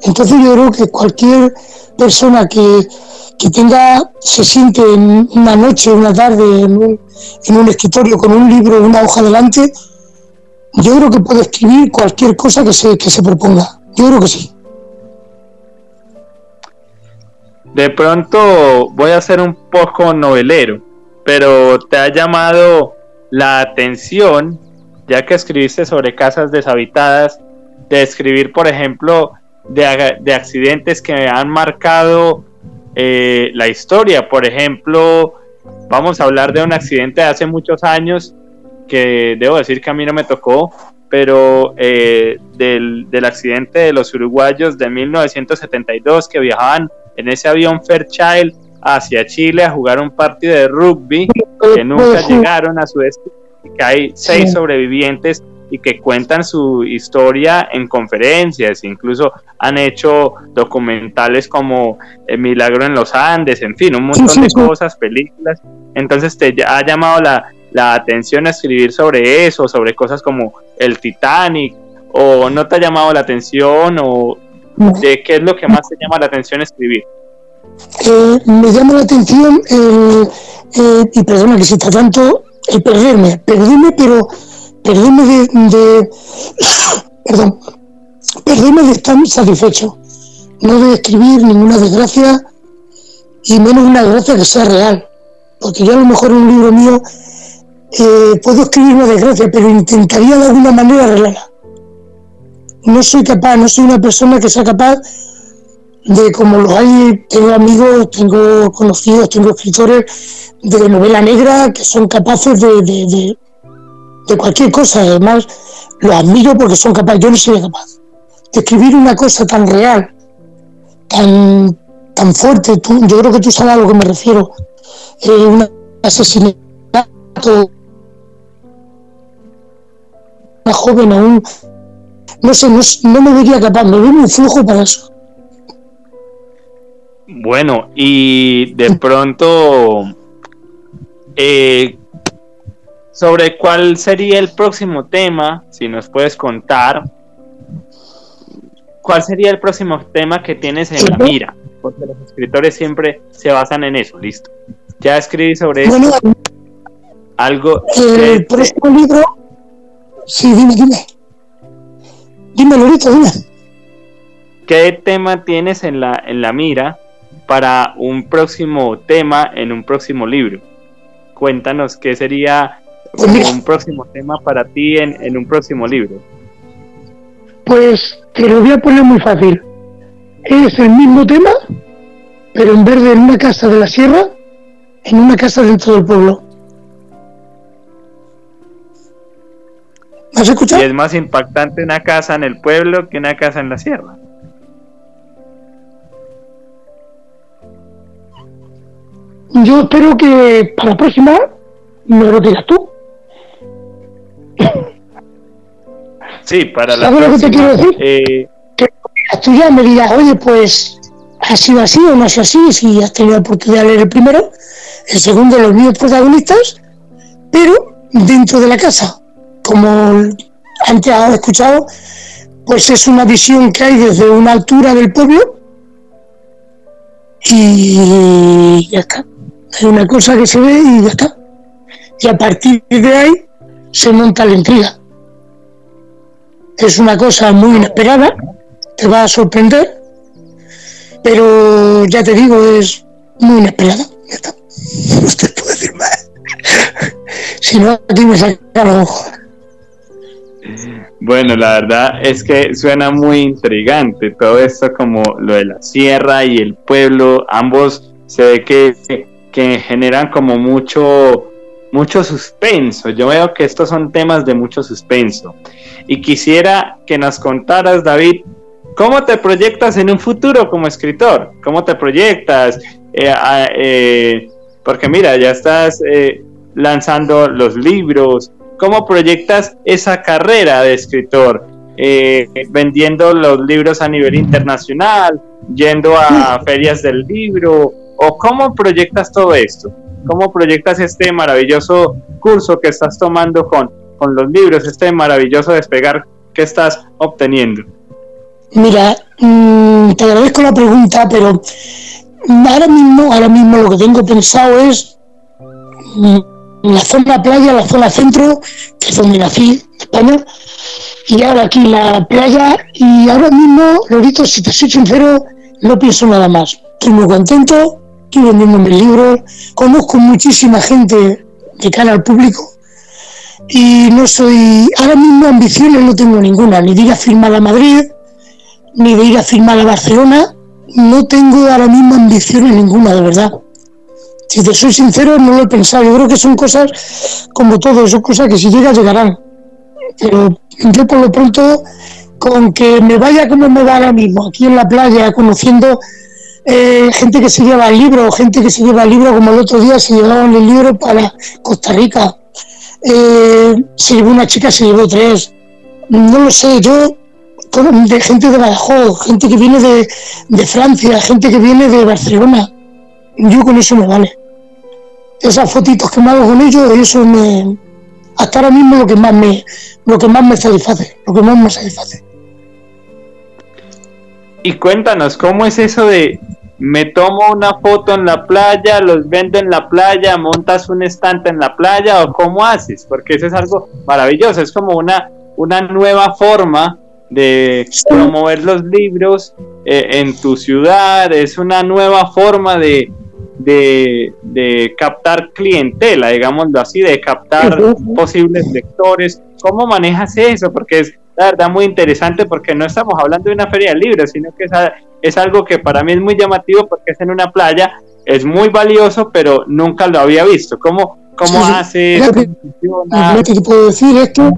Entonces yo creo que cualquier persona que, que tenga, se siente en una noche, una tarde, en un, en un escritorio con un libro, una hoja delante, yo creo que puede escribir cualquier cosa que se, que se proponga. Yo creo que sí. De pronto voy a ser un poco novelero, pero te ha llamado la atención, ya que escribiste sobre casas deshabitadas, de escribir, por ejemplo, de, de accidentes que han marcado eh, la historia. Por ejemplo, vamos a hablar de un accidente de hace muchos años que debo decir que a mí no me tocó, pero eh, del, del, accidente de los uruguayos de 1972 que viajaban en ese avión Fairchild hacia Chile a jugar un partido de rugby que nunca llegaron a su destino y que hay seis sobrevivientes y que cuentan su historia en conferencias, incluso han hecho documentales como El Milagro en los Andes, en fin, un montón de cosas, películas. Entonces te ha llamado la, la atención a escribir sobre eso, sobre cosas como el Titanic, o no te ha llamado la atención, o de qué es lo que más te llama la atención escribir. Eh, me llama la atención el, y perdona que está tanto, el perderme, perderme, pero perderme de, de perdón, perderme de estar satisfecho, no de escribir ninguna desgracia y menos una desgracia que sea real, porque yo a lo mejor en un libro mío eh, puedo escribir una desgracia, pero intentaría de alguna manera arreglarla. No soy capaz, no soy una persona que sea capaz de, como lo hay, tengo amigos, tengo conocidos, tengo escritores de novela negra que son capaces de, de, cualquier cosa. Además, los admiro porque son capaces, yo no soy capaz de escribir una cosa tan real, tan, tan fuerte. yo creo que tú sabes a lo que me refiero. Eh, un asesinato joven aún, no sé, no, me vería capaz, me veo un flujo para eso. Bueno, y de pronto, eh, sobre cuál sería el próximo tema, si nos puedes contar. ¿cuál sería el próximo tema que tienes en la mira? Porque los escritores siempre se basan en eso, listo. Ya escribí sobre eso. Bueno, algo. El próximo libro. Sí, dime, dime. Dime, Lorito, dime. ¿Qué tema tienes en la, en la mira para un próximo tema en un próximo libro? Cuéntanos qué sería pues un próximo tema para ti en, en un próximo libro. Pues te lo voy a poner muy fácil. Es el mismo tema, pero en vez de en una casa de la sierra, en una casa dentro del pueblo. Has escuchado? Y es más impactante una casa en el pueblo que una casa en la sierra. Yo espero que para la próxima me lo digas tú. Sí, para la ¿Sabes lo que te quiero decir? Eh... Que tú ya me digas, oye, pues ha sido así o no ha sido así, si has tenido la oportunidad de leer el primero, el segundo los mismos protagonistas, pero dentro de la casa. Como antes has escuchado, pues es una visión que hay desde una altura del pueblo y ya está. Hay una cosa que se ve y ya está. Y a partir de ahí se monta la intriga es una cosa muy inesperada, te va a sorprender, pero ya te digo, es muy inesperada. Ya está. No te puedo decir más. si no, aquí me saca los ojos. Bueno, la verdad es que suena muy intrigante todo esto como lo de la sierra y el pueblo, ambos se ve que, generan como mucho mucho suspenso. Yo veo que estos son temas de mucho suspenso. Y quisiera que nos contaras, David, cómo te proyectas en un futuro como escritor, cómo te proyectas, eh, eh, porque mira, ya estás eh, lanzando los libros, cómo proyectas esa carrera de escritor, vendiendo los libros a nivel internacional, yendo a ferias del libro, o cómo proyectas todo esto. ¿Cómo proyectas este maravilloso curso que estás tomando con, con los libros, este maravilloso despegar que estás obteniendo? Mira, mm, te agradezco la pregunta, pero ahora mismo, ahora mismo lo que tengo pensado es mm, la zona playa, la zona centro, que es donde nací, España, y ahora aquí la playa, y ahora mismo, Lorito, si te soy sincero, no pienso nada más. Estoy muy contento, estoy vendiendo mis libros, conozco muchísima gente de cara al público y no soy, ahora mismo ambiciones no tengo ninguna, ni de ir a firmar a Madrid, ni de ir a firmar a Barcelona, no tengo ahora mismo ambiciones ninguna, de verdad. Si te soy sincero, no lo he pensado. Yo creo que son cosas como todo, son cosas que si llegan, llegarán. Pero yo por lo pronto, con que me vaya como me va ahora mismo, aquí en la playa, conociendo eh, gente que se lleva el libro, gente que se lleva el libro, como el otro día se llevaban el libro para Costa Rica. Eh, se llevó una chica, se llevó tres. No lo sé, yo, de gente de Badajoz, gente que viene de, Francia, gente que viene de Barcelona. Yo con eso me vale. Esas fotitos que me hago con ellos, eso me. Hasta ahora mismo lo que más me, lo que más me satisface, lo que más me satisface. Y cuéntanos, ¿cómo es eso de me tomo una foto en la playa, los vendo en la playa, montas un estante en la playa o cómo haces? Porque eso es algo maravilloso, es como una, una nueva forma de promover los libros eh, en tu ciudad, es una nueva forma de, de, de, captar clientela, digámoslo así, de captar posibles lectores. ¿Cómo manejas eso? Porque es la verdad muy interesante porque no estamos hablando de una feria de libros, sino que es, es algo que para mí es muy llamativo porque es en una playa, es muy valioso, pero nunca lo había visto. ¿Cómo, cómo hace? Lo que puedo decir es que,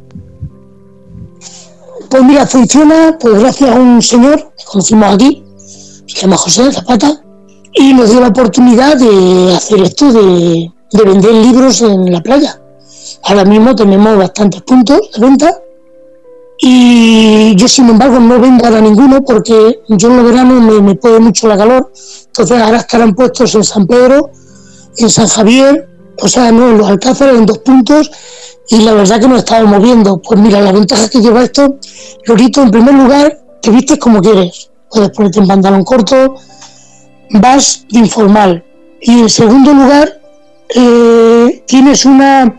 pues mira, funciona pues gracias a un señor que conocimos aquí, se llama José Zapata, y nos dio la oportunidad de hacer esto de, de vender libros en la playa. Ahora mismo tenemos bastantes puntos de venta y yo, sin embargo, no vendo ahora ninguno porque yo en el verano me, me puede mucho la calor. Entonces ahora estarán puestos en San Pedro, en San Javier, o sea, no en los Alcázares, en dos puntos. Y la verdad que nos estamos moviendo. Pues mira, la ventaja que lleva esto, Lorito, en primer lugar, te vistes como quieres. Puedes ponerte en pantalón corto, vas de informal. Y en segundo lugar, eh, tienes una,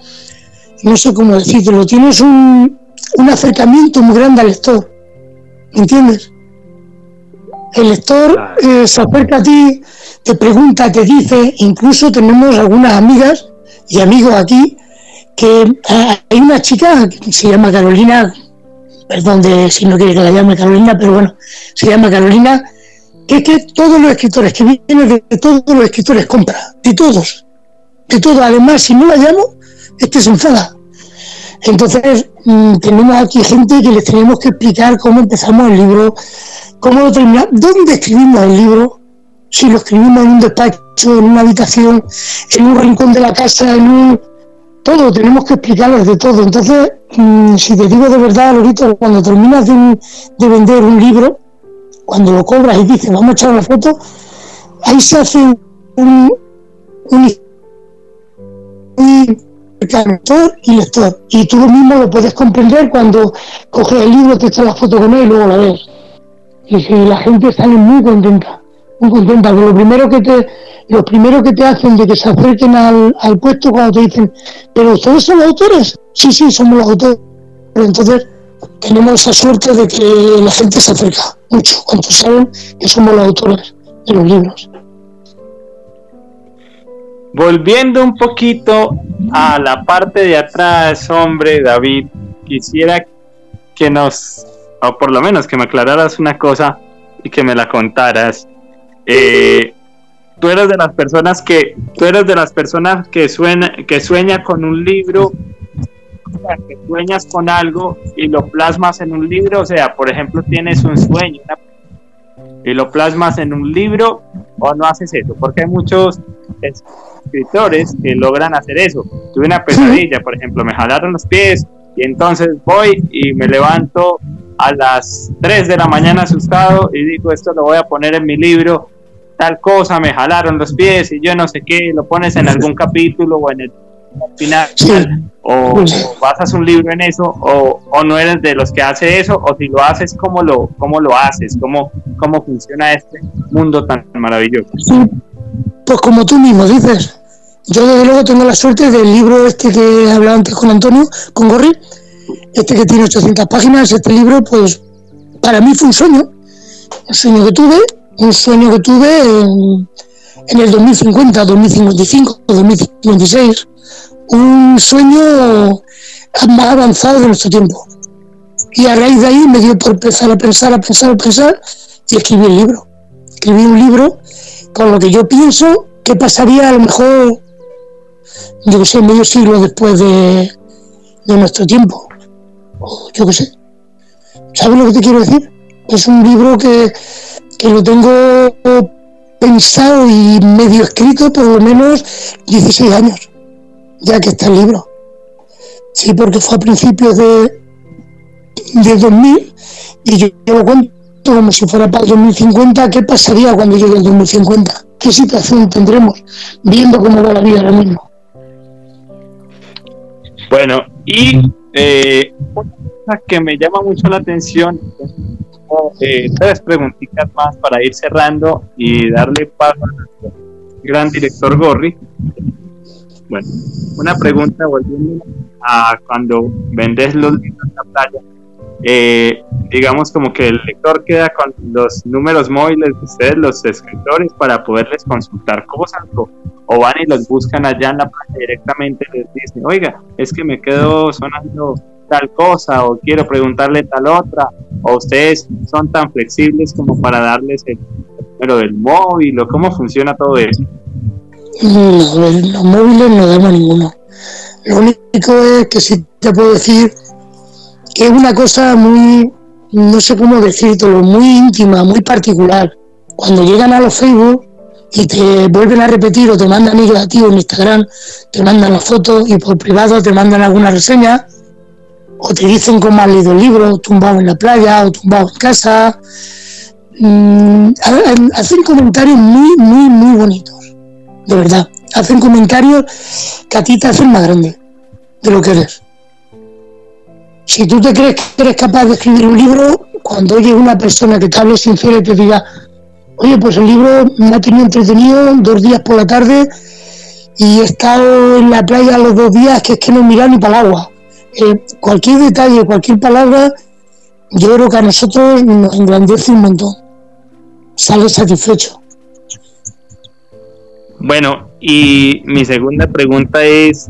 no sé cómo decirlo, tienes un, un acercamiento muy grande al lector. ¿Me entiendes? El lector eh, se acerca a ti, te pregunta, te dice, incluso tenemos algunas amigas y amigos aquí, que ah, hay una chica que se llama Carolina, perdón de si no quiere que la llame Carolina, pero bueno, se llama Carolina, que es que todos los escritores que vienen de todos los escritores compra, de todos, de todos. Además, si no la llamo, es se enfada. Entonces, mm, tenemos aquí gente que les tenemos que explicar cómo empezamos el libro, cómo lo terminamos, dónde escribimos el libro, si lo escribimos en un despacho, en una habitación, en un rincón de la casa, en un... Todo, tenemos que explicarles de todo. Entonces, mm, si te digo de verdad, Lorito, cuando terminas de, vender un libro, cuando lo cobras y dices, vamos a echar una foto, ahí se hace un, un, lector y lector. Y tú mismo lo puedes comprender cuando coges el libro, te echas la foto con él y luego la ves. Y la gente sale muy contenta, muy contenta. lo primero que te, lo primero que te hacen de que se acerquen al, al puesto cuando te dicen, pero ustedes son autores. Sí, sí, somos los autores. Pero entonces tenemos esa suerte de que la gente se acerca mucho cuando saben que somos los autores de los libros. Volviendo un poquito a la parte de atrás, hombre, David, quisiera que nos, o por lo menos que me aclararas una cosa y que me la contaras. Eh, tú eres de las personas que, tú eres de las personas que sueña, que sueña con un libro, que sueñas con algo y lo plasmas en un libro, o sea, por ejemplo, tienes un sueño, y lo plasmas en un libro o no haces eso, porque hay muchos escritores que logran hacer eso. Tuve una pesadilla, por ejemplo, me jalaron los pies y entonces voy y me levanto a las 3 de la mañana asustado y digo, esto lo voy a poner en mi libro, tal cosa, me jalaron los pies y yo no sé qué, lo pones en algún capítulo o en el final, o, basas un libro en eso, o, o, no eres de los que hace eso, o si lo haces, ¿cómo lo, cómo lo haces? ¿Cómo, ¿Cómo funciona este mundo tan maravilloso? Pues como tú mismo dices, yo desde luego tengo la suerte del libro este que hablaba antes con Antonio, con Gorri, este que tiene 800 páginas, este libro, pues para mí fue un sueño, un sueño que tuve, un sueño que tuve en, en el 2050, 2055, 2056, un sueño más avanzado de nuestro tiempo. Y a raíz de ahí me dio por empezar a pensar, a pensar, a pensar y escribí el libro. Escribí un libro con lo que yo pienso que pasaría a lo mejor, yo que sé, medio siglo después de, nuestro tiempo. yo qué sé. ¿Sabes lo que te quiero decir? Es un libro que, que lo tengo pensado y medio escrito por lo menos 16 años ya que está el libro. Sí, porque fue a principios de, de 2000 y yo, lo cuento como si fuera para el 2050, ¿qué pasaría cuando llegue el 2050? ¿Qué situación tendremos viendo cómo va la vida ahora mismo? Bueno, y eh, una cosa que me llama mucho la atención, eh, tres preguntitas más para ir cerrando y darle paso a nuestro gran director Gorri. Bueno, una pregunta volviendo a cuando vendes los libros en la playa. Eh, digamos como que el lector queda con los números móviles de ustedes, los escritores, para poderles consultar cosas o, o van y los buscan allá en la playa directamente y les dicen, oiga, es que me quedo sonando tal cosa o quiero preguntarle tal otra o ustedes son tan flexibles como para darles el número del móvil o cómo funciona todo eso. Los, móviles no damos ninguno. Lo único es que sí te puedo decir que es una cosa muy, no sé cómo decirlo, muy íntima, muy particular. Cuando llegan a los Facebook y te vuelven a repetir o te mandan ti en Instagram, te mandan las fotos y por privado te mandan alguna reseña o te dicen cómo has leído el libro, tumbado en la playa o tumbado en casa. Mm, hacen comentarios muy, muy, muy bonitos de verdad. Hacen comentarios que a ti te hacen más grande de lo que eres. Si tú te crees que eres capaz de escribir un libro, cuando oyes una persona que te hable sincera y te diga, oye, pues el libro me ha tenido entretenido dos días por la tarde y he estado en la playa los dos días que es que no he mirado ni para el agua. Cualquier detalle, cualquier palabra, yo creo que a nosotros nos engrandece un montón. Sale satisfecho. Bueno, y mi segunda pregunta es,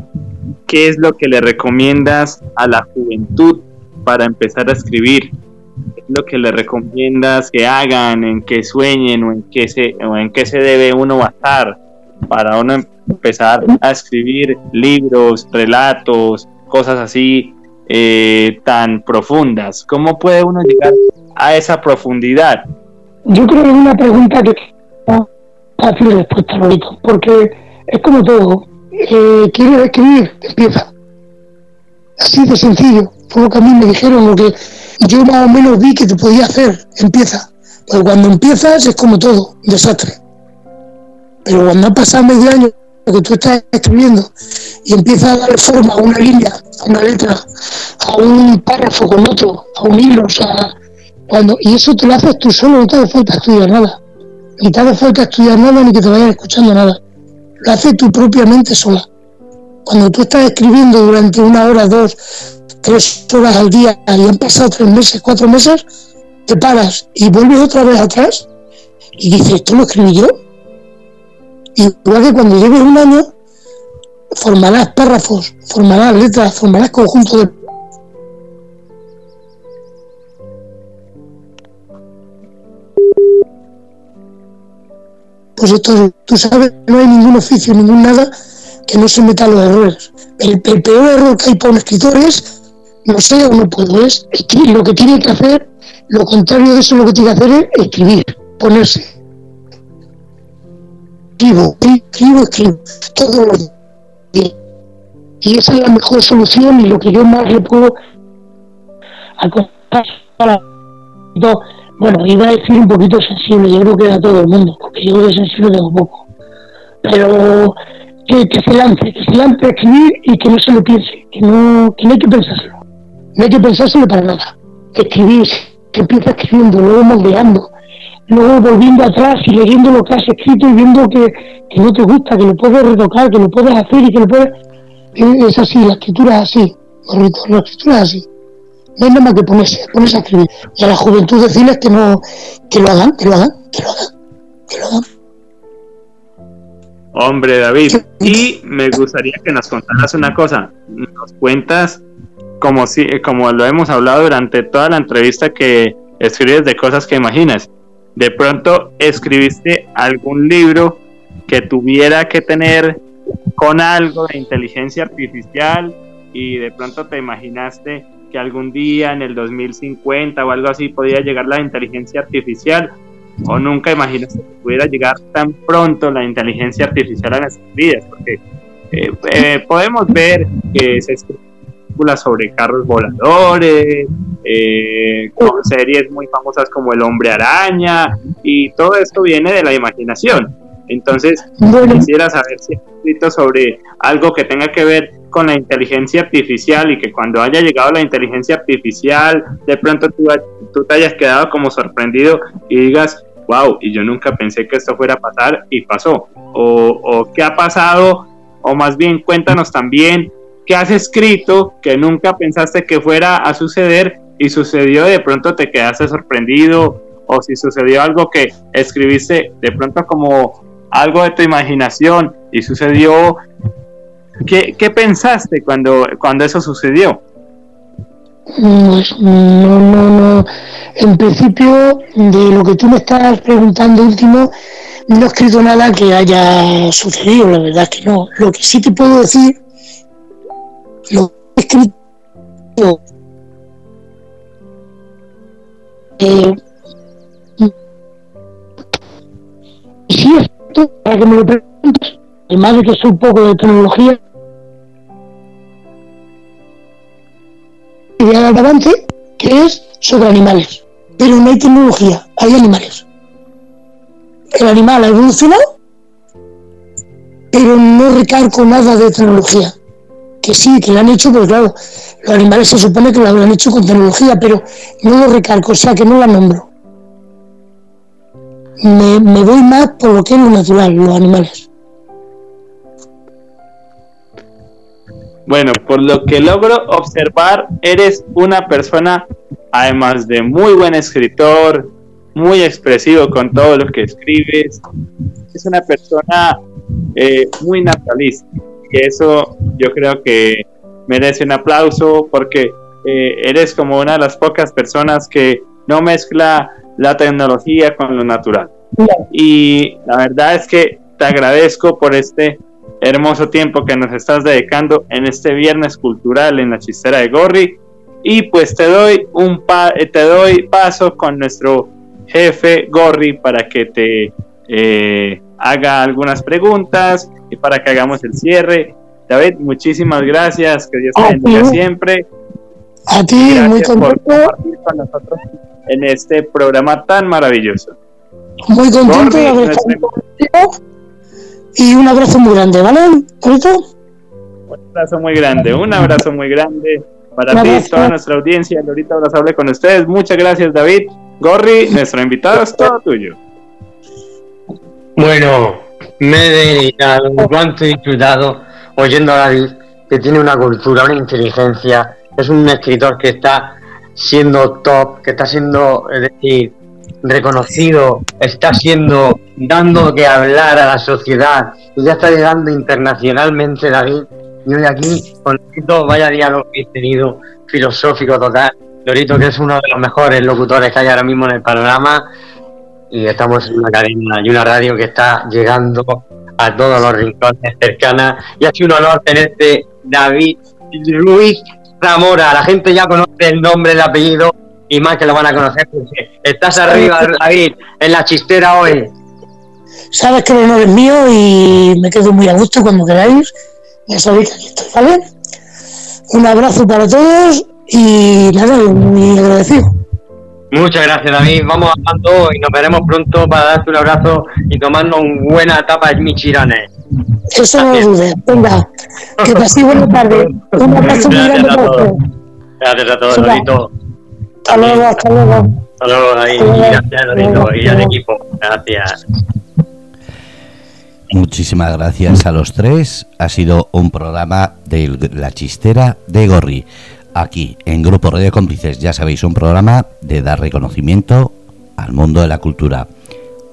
¿qué es lo que le recomiendas a la juventud para empezar a escribir? ¿Qué es lo que le recomiendas que hagan, en qué sueñen o en qué se, o en qué se debe uno basar para uno empezar a escribir libros, relatos, cosas así eh, tan profundas? ¿Cómo puede uno llegar a esa profundidad? Yo creo que es una pregunta que fácil respuesta, Lorito, porque es como todo. Eh, ¿Quieres escribir? Empieza. Así de sencillo. Fue lo que a mí me dijeron, lo que yo más o menos vi que te podía hacer. Empieza. Pero cuando empiezas es como todo, desastre. Pero cuando ha pasado medio año que tú estás escribiendo y empiezas a darle forma a una línea, a una letra, a un párrafo con otro, a un hilo, o sea, cuando, y eso te lo haces tú solo, no te hace falta estudiar nada ni te hace falta estudiar nada ni que te vayan escuchando nada. Lo hace tu propia mente sola. Cuando tú estás escribiendo durante una hora, dos, tres horas al día y han pasado tres meses, cuatro meses, te paras y vuelves otra vez atrás y dices, ¿esto lo escribí yo? Igual que cuando lleves un año, formarás párrafos, formarás letras, formarás conjuntos de pues esto, tú sabes, no hay ningún oficio, ningún nada que no se meta a los errores. El, peor error que hay para un escritor es, no sé o no puedo, es. Lo que tiene que hacer, lo contrario de eso, lo que tiene que hacer es escribir, ponerse. Escribo, escribo, escribo, todos los días. Y esa es la mejor solución y lo que yo más le puedo aconsejar para bueno, iba a decir un poquito sensible, yo creo que a todo el mundo, porque yo de sensible tengo poco. Pero que, se lance, que se lance a escribir y que no se lo piense, que no, que no hay que pensárselo. No hay que pensárselo para nada. Escribir, que empieza escribiendo, luego moldeando, luego volviendo atrás y leyendo lo que has escrito y viendo que, no te gusta, que lo puedes retocar, que lo puedes hacer y que lo puedes... Es así, la escritura es así, la escritura es así no hay nada más que ponerse, ponerse a escribir. Y a la juventud decirles que no, que lo hagan, que lo hagan, que lo hagan, que lo hagan. Hombre, David, y me gustaría que nos contaras una cosa. Nos cuentas, como, si, como lo hemos hablado durante toda la entrevista, que escribes de cosas que imaginas. De pronto escribiste algún libro que tuviera que tener con algo de inteligencia artificial y de pronto te imaginaste que algún día en el 2050 o algo así podía llegar la inteligencia artificial o nunca imaginaste que pudiera llegar tan pronto la inteligencia artificial a nuestras vidas, porque eh, eh, podemos ver que se sobre carros voladores, eh, con series muy famosas como El Hombre Araña, y todo esto viene de la imaginación. Entonces, quisiera saber si has escrito sobre algo que tenga que ver con la inteligencia artificial y que cuando haya llegado la inteligencia artificial, de pronto tú, tú te hayas quedado como sorprendido y digas, wow, y yo nunca pensé que esto fuera a pasar y pasó. O, o qué ha pasado, o más bien cuéntanos también qué has escrito que nunca pensaste que fuera a suceder y sucedió de pronto te quedaste sorprendido o si sucedió algo que escribiste de pronto como algo de tu imaginación y sucedió ¿Qué, qué pensaste cuando, cuando eso sucedió? Pues no, no, no. En principio, de lo que tú me estás preguntando último, no he escrito nada que haya sucedido, la verdad es que no. Lo que sí te puedo decir, lo escrito eh, sí es para que me lo preguntes, además de que soy un poco de tecnología, de avance que es sobre animales. Pero no hay tecnología, hay animales. El animal ha evolucionado, pero no recargo nada de tecnología. Que sí, que lo han hecho, pero claro, los animales se supone que lo han hecho con tecnología, pero no lo recalco, o sea que no la nombro. Me, me voy más por lo que es lo natural, los animales. Bueno, por lo que logro observar, eres una persona, además de muy buen escritor, muy expresivo con todo lo que escribes, es una persona eh, muy naturalista. Y eso yo creo que merece un aplauso porque eh, eres como una de las pocas personas que no mezcla la tecnología con lo natural. Y la verdad es que te agradezco por este hermoso tiempo que nos estás dedicando en este viernes cultural en la chistera de Gorri. Y pues te doy un eh, te doy paso con nuestro jefe Gorri para que te eh, haga algunas preguntas y para que hagamos el cierre. David, muchísimas gracias, que Dios te bendiga siempre. A ti, muy contento. con nosotros en este programa tan maravilloso. Muy contento de haber estado y un abrazo muy grande, ¿vale? Un abrazo muy grande, un abrazo muy grande para ti y toda nuestra audiencia. Ahorita abrazable con ustedes. Muchas gracias, David. Gorri, nuestro invitado es todo tuyo. Bueno, me he dedicado, cuánto he disfrutado oyendo a David, que tiene una cultura, una inteligencia, es un escritor que está siendo top, que está siendo, es decir, reconocido, está siendo, dando que hablar a la sociedad y ya está llegando internacionalmente David. Y hoy aquí, con Lorito, vaya diálogo que he tenido, filosófico total. Lorito, que es uno de los mejores locutores que hay ahora mismo en el panorama. Y estamos en una cadena y una radio que está llegando a todos los rincones cercanas. Y ha sido un honor tenerte, David Luis Zamora. La gente ya conoce el nombre, el apellido y más que lo van a conocer porque estás arriba, David, en la chistera hoy. Sabes que el honor es mío y me quedo muy a gusto cuando queráis. Ya sabéis que aquí estoy, ¿vale? Un abrazo para todos y nada, muy agradecido. Muchas gracias, David. Vamos hablando y nos veremos pronto para darte un abrazo y tomarnos una buena tapa de michiranes. Eso no lo dudes. Venga, que paséis buena tarde. Un abrazo muy grande para todos. Gracias a todos, Lorito. Hasta luego, hasta luego. Hasta luego, ahí. Gracias, Lorito, y al equipo. Gracias. Muchísimas gracias a los tres. Ha sido un programa de La Chistera de Gorri. Aquí, en Grupo Radio Cómplices, ya sabéis, un programa de dar reconocimiento al mundo de la cultura.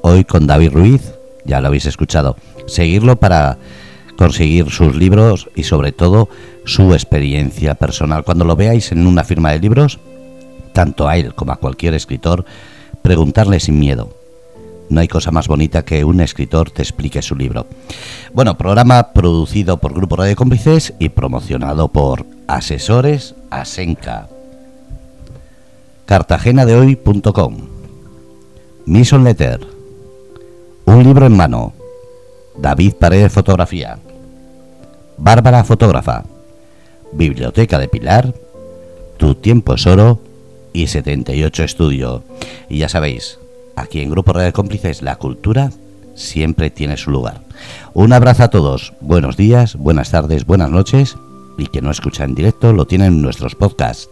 Hoy con David Ruiz, ya lo habéis escuchado. Seguirlo para conseguir sus libros y sobre todo su experiencia personal. Cuando lo veáis en una firma de libros, tanto a él como a cualquier escritor, preguntarle sin miedo. No hay cosa más bonita que un escritor te explique su libro. Bueno, programa producido por Grupo Radio Cómplices y promocionado por Asesores Asenca. Cartagenadehoy.com Mission Letter. Un libro en mano. David Paredes Fotografía. Bárbara Fotógrafa. Biblioteca de Pilar. Tu Tiempo es Oro y 78 Estudio. Y ya sabéis, aquí en Grupo Radio Cómplices la cultura siempre tiene su lugar. Un abrazo a todos, buenos días, buenas tardes, buenas noches y que no escucha en directo lo tienen en nuestros podcasts.